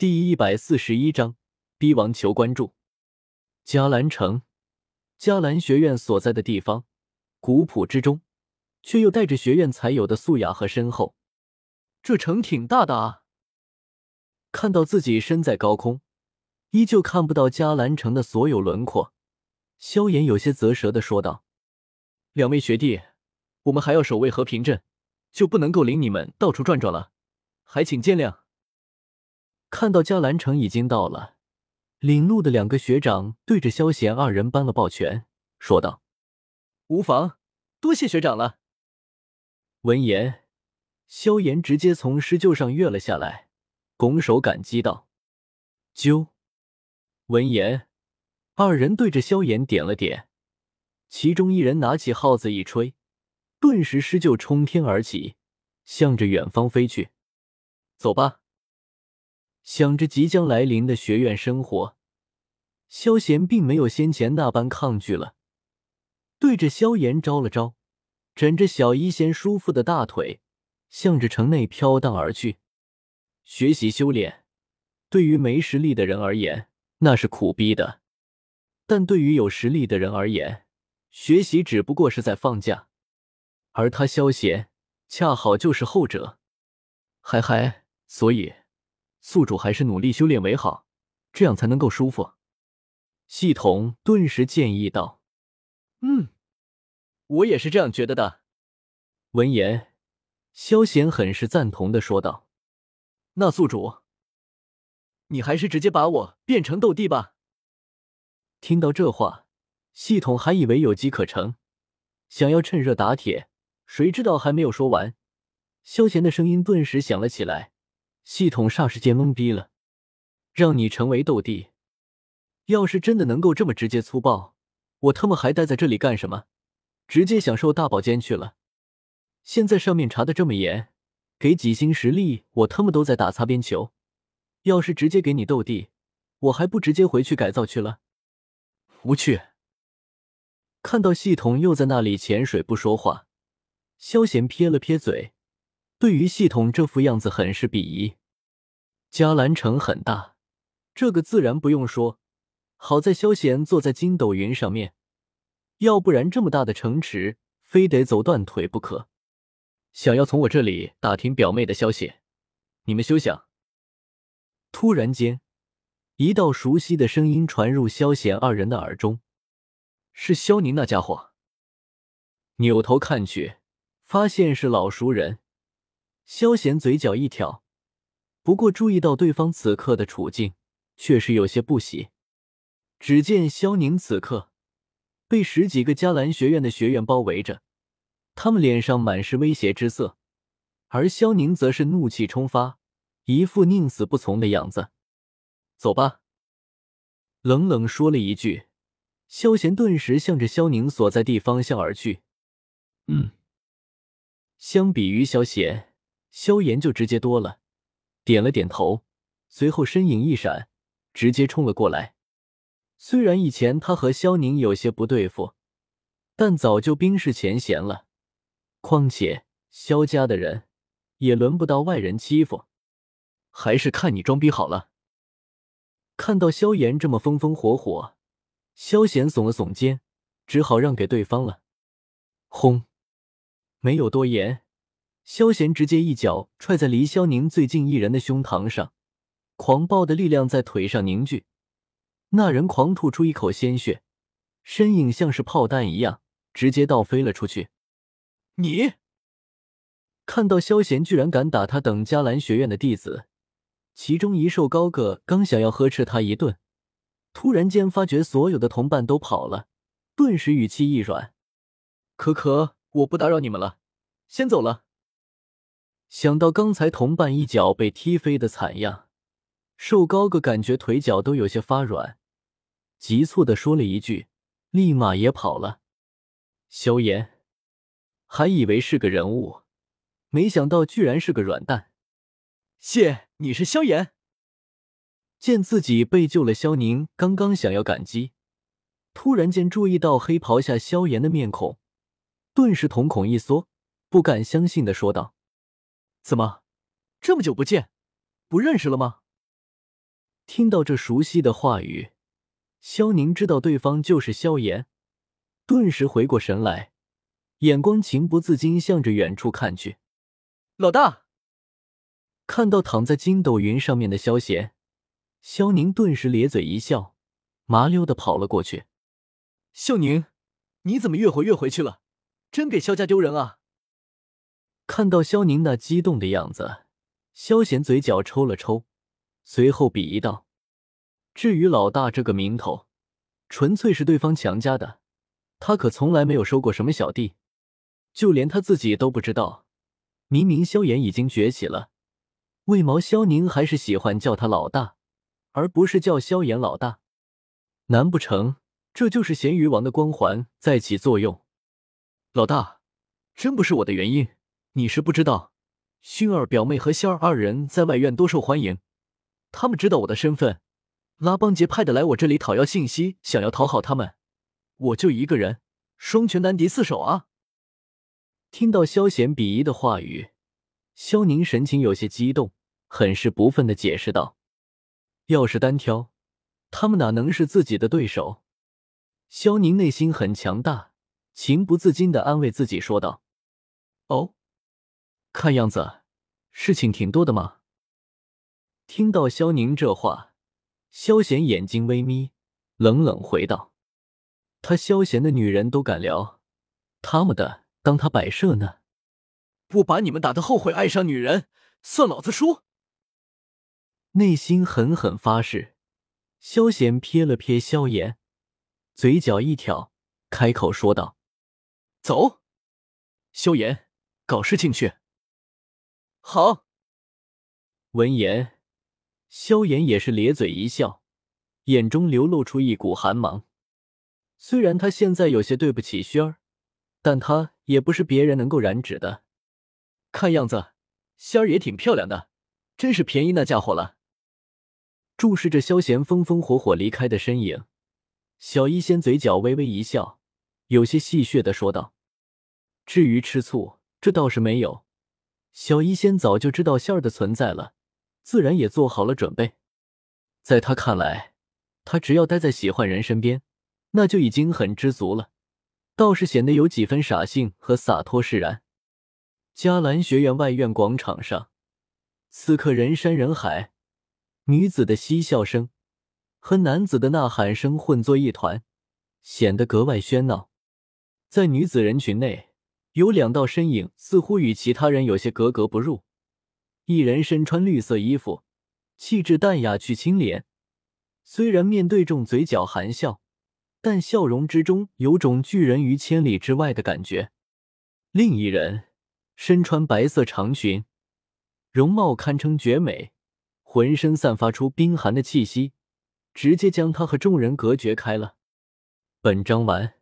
第一百四十一章，逼王求关注。迦兰城，迦兰学院所在的地方，古朴之中，却又带着学院才有的素雅和深厚。这城挺大的啊！看到自己身在高空，依旧看不到迦兰城的所有轮廓，萧炎有些啧舌的说道：“两位学弟，我们还要守卫和平镇，就不能够领你们到处转转了，还请见谅。”看到迦兰城已经到了，领路的两个学长对着萧贤二人搬了抱拳，说道：“无妨，多谢学长了。”闻言，萧炎直接从狮鹫上跃了下来，拱手感激道：“啾。”闻言，二人对着萧炎点了点，其中一人拿起号子一吹，顿时狮鹫冲天而起，向着远方飞去。走吧。想着即将来临的学院生活，萧贤并没有先前那般抗拒了，对着萧炎招了招，枕着小医仙舒服的大腿，向着城内飘荡而去。学习修炼，对于没实力的人而言，那是苦逼的；但对于有实力的人而言，学习只不过是在放假。而他萧贤，恰好就是后者。嗨嗨，所以。宿主还是努力修炼为好，这样才能够舒服。系统顿时建议道：“嗯，我也是这样觉得的。”闻言，萧贤很是赞同的说道：“那宿主，你还是直接把我变成斗帝吧。”听到这话，系统还以为有机可乘，想要趁热打铁，谁知道还没有说完，萧贤的声音顿时响了起来。系统霎时间懵逼了，让你成为斗帝，要是真的能够这么直接粗暴，我他妈还待在这里干什么？直接享受大宝剑去了。现在上面查的这么严，给几星实力我他妈都在打擦边球。要是直接给你斗帝，我还不直接回去改造去了？无趣。看到系统又在那里潜水不说话，萧贤撇了撇嘴，对于系统这副样子很是鄙夷。迦兰城很大，这个自然不用说。好在萧贤坐在筋斗云上面，要不然这么大的城池，非得走断腿不可。想要从我这里打听表妹的消息，你们休想！突然间，一道熟悉的声音传入萧贤二人的耳中，是萧宁那家伙。扭头看去，发现是老熟人。萧贤嘴角一挑。不过注意到对方此刻的处境，确实有些不喜。只见萧宁此刻被十几个迦兰学院的学员包围着，他们脸上满是威胁之色，而萧宁则是怒气冲发，一副宁死不从的样子。走吧，冷冷说了一句，萧贤顿时向着萧宁所在地方向而去。嗯，相比于萧贤，萧炎就直接多了。点了点头，随后身影一闪，直接冲了过来。虽然以前他和萧宁有些不对付，但早就冰释前嫌了。况且萧家的人也轮不到外人欺负，还是看你装逼好了。看到萧炎这么风风火火，萧贤耸了耸肩，只好让给对方了。轰！没有多言。萧贤直接一脚踹在离萧宁最近一人的胸膛上，狂暴的力量在腿上凝聚，那人狂吐出一口鲜血，身影像是炮弹一样直接倒飞了出去。你看到萧贤居然敢打他等迦兰学院的弟子，其中一瘦高个刚想要呵斥他一顿，突然间发觉所有的同伴都跑了，顿时语气一软：“可可，我不打扰你们了，先走了。”想到刚才同伴一脚被踢飞的惨样，瘦高个感觉腿脚都有些发软，急促的说了一句，立马也跑了。萧炎还以为是个人物，没想到居然是个软蛋。谢，你是萧炎。见自己被救了，萧宁刚刚想要感激，突然间注意到黑袍下萧炎的面孔，顿时瞳孔一缩，不敢相信的说道。怎么，这么久不见，不认识了吗？听到这熟悉的话语，萧宁知道对方就是萧炎，顿时回过神来，眼光情不自禁向着远处看去。老大，看到躺在筋斗云上面的萧贤，萧宁顿时咧嘴一笑，麻溜的跑了过去。萧宁，你怎么越回越回去了？真给萧家丢人啊！看到萧宁那激动的样子，萧贤嘴角抽了抽。随后鄙夷道：“至于老大这个名头，纯粹是对方强加的。他可从来没有收过什么小弟，就连他自己都不知道。明明萧炎已经崛起了，为毛萧宁还是喜欢叫他老大，而不是叫萧炎老大？难不成这就是咸鱼王的光环在起作用？老大，真不是我的原因，你是不知道，薰儿表妹和仙儿二人在外院多受欢迎。”他们知道我的身份，拉帮结派的来我这里讨要信息，想要讨好他们。我就一个人，双拳难敌四手啊！听到萧贤鄙夷的话语，萧宁神情有些激动，很是不忿的解释道：“要是单挑，他们哪能是自己的对手？”萧宁内心很强大，情不自禁的安慰自己说道：“哦，看样子事情挺多的嘛。”听到萧宁这话，萧贤眼睛微眯，冷冷回道：“他萧贤的女人都敢聊，他们的当他摆设呢？不把你们打得后悔爱上女人，算老子输！”内心狠狠发誓，萧贤瞥了瞥萧炎，嘴角一挑，开口说道：“走，萧炎，搞事情去。”好。闻言。萧炎也是咧嘴一笑，眼中流露出一股寒芒。虽然他现在有些对不起轩儿，但他也不是别人能够染指的。看样子，仙儿也挺漂亮的，真是便宜那家伙了。注视着萧贤风风火火离开的身影，小医仙嘴角微微一笑，有些戏谑的说道：“至于吃醋，这倒是没有。小医仙早就知道仙儿的存在了。”自然也做好了准备，在他看来，他只要待在喜欢人身边，那就已经很知足了，倒是显得有几分傻性和洒脱释然。迦兰学院外院广场上，此刻人山人海，女子的嬉笑声和男子的呐喊声混作一团，显得格外喧闹。在女子人群内，有两道身影，似乎与其他人有些格格不入。一人身穿绿色衣服，气质淡雅去清廉，虽然面对众嘴角含笑，但笑容之中有种拒人于千里之外的感觉。另一人身穿白色长裙，容貌堪称绝美，浑身散发出冰寒的气息，直接将他和众人隔绝开了。本章完。